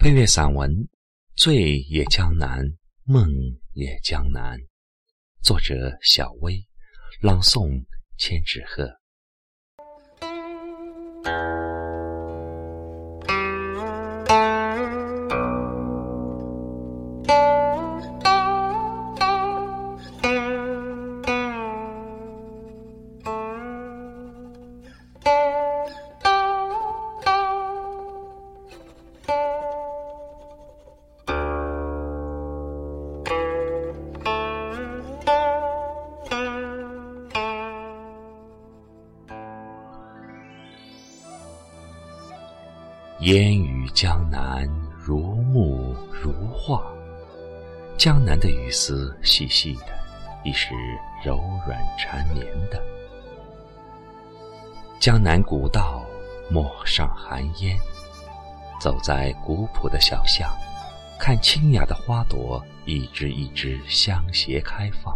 配乐散文《醉也江南，梦也江南》，作者小薇，朗诵千纸鹤。烟雨江南，如梦如画。江南的雨丝细细的，亦是柔软缠绵的。江南古道，陌上寒烟。走在古朴的小巷，看清雅的花朵，一枝一枝相携开放。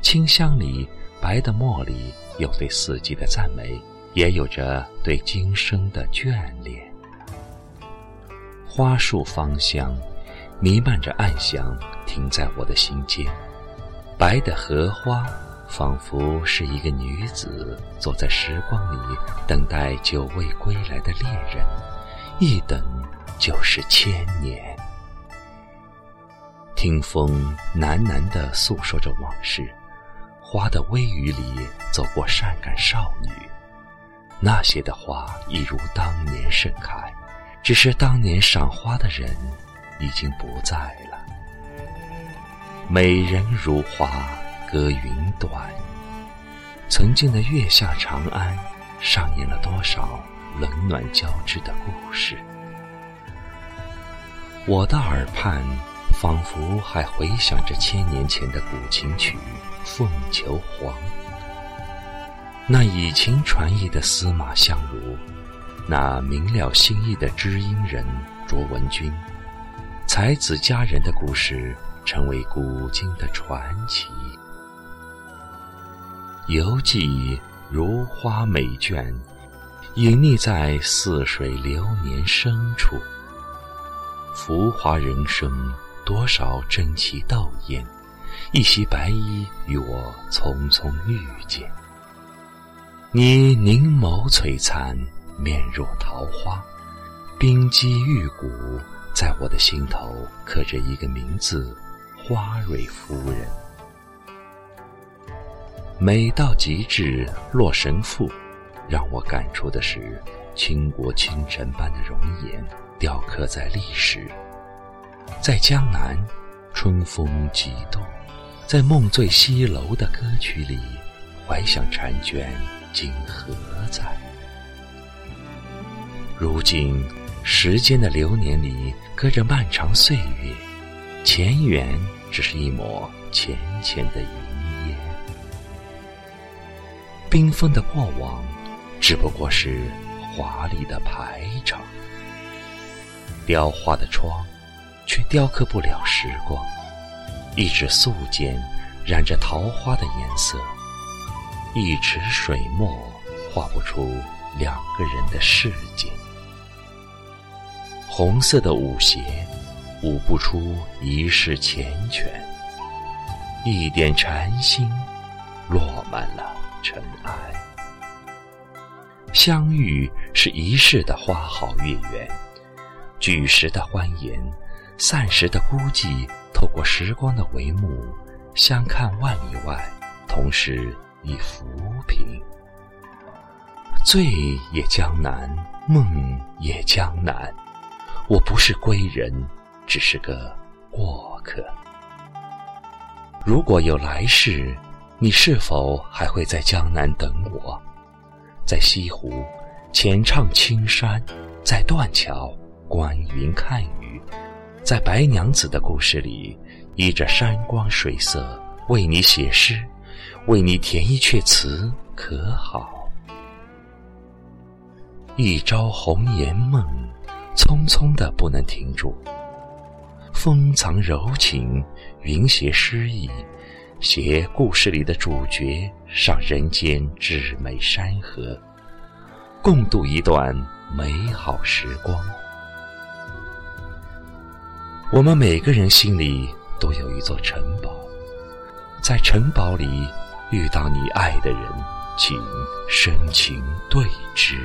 清香里，白的茉莉，有对四季的赞美，也有着对今生的眷恋。花树芳香，弥漫着暗香，停在我的心间。白的荷花，仿佛是一个女子，坐在时光里，等待久未归来的恋人。一等就是千年。听风喃喃地诉说着往事，花的微雨里走过善感少女，那些的花一如当年盛开。只是当年赏花的人已经不在了。美人如花，歌云短。曾经的月下长安，上演了多少冷暖交织的故事？我的耳畔，仿佛还回响着千年前的古琴曲《凤求凰》。那以情传意的司马相如。那明了心意的知音人卓文君，才子佳人的故事成为古今的传奇。游记如花美眷，隐匿在似水流年深处。浮华人生，多少争奇斗艳，一袭白衣与我匆匆遇见。你凝眸璀璨。面若桃花，冰肌玉骨，在我的心头刻着一个名字——花蕊夫人。美到极致，洛神赋，让我感触的是倾国倾城般的容颜，雕刻在历史。在江南，春风几度；在梦醉西楼的歌曲里，怀想婵娟今何在？如今，时间的流年里，隔着漫长岁月，前缘只是一抹浅浅的云烟。缤纷的过往，只不过是华丽的排场。雕花的窗，却雕刻不了时光。一纸素笺，染着桃花的颜色；一池水墨，画不出两个人的世界。红色的舞鞋，舞不出一世缱绻。一点禅心，落满了尘埃。相遇是一世的花好月圆，聚时的欢颜，散时的孤寂。透过时光的帷幕，相看万里外，同时已浮萍。醉也江南，梦也江南。我不是归人，只是个过客。如果有来世，你是否还会在江南等我？在西湖浅唱青山，在断桥观云看雨，在白娘子的故事里，依着山光水色为你写诗，为你填一阙词，可好？一朝红颜梦。匆匆的不能停住，风藏柔情，云携诗意，携故事里的主角上人间至美山河，共度一段美好时光。我们每个人心里都有一座城堡，在城堡里遇到你爱的人，请深情对之。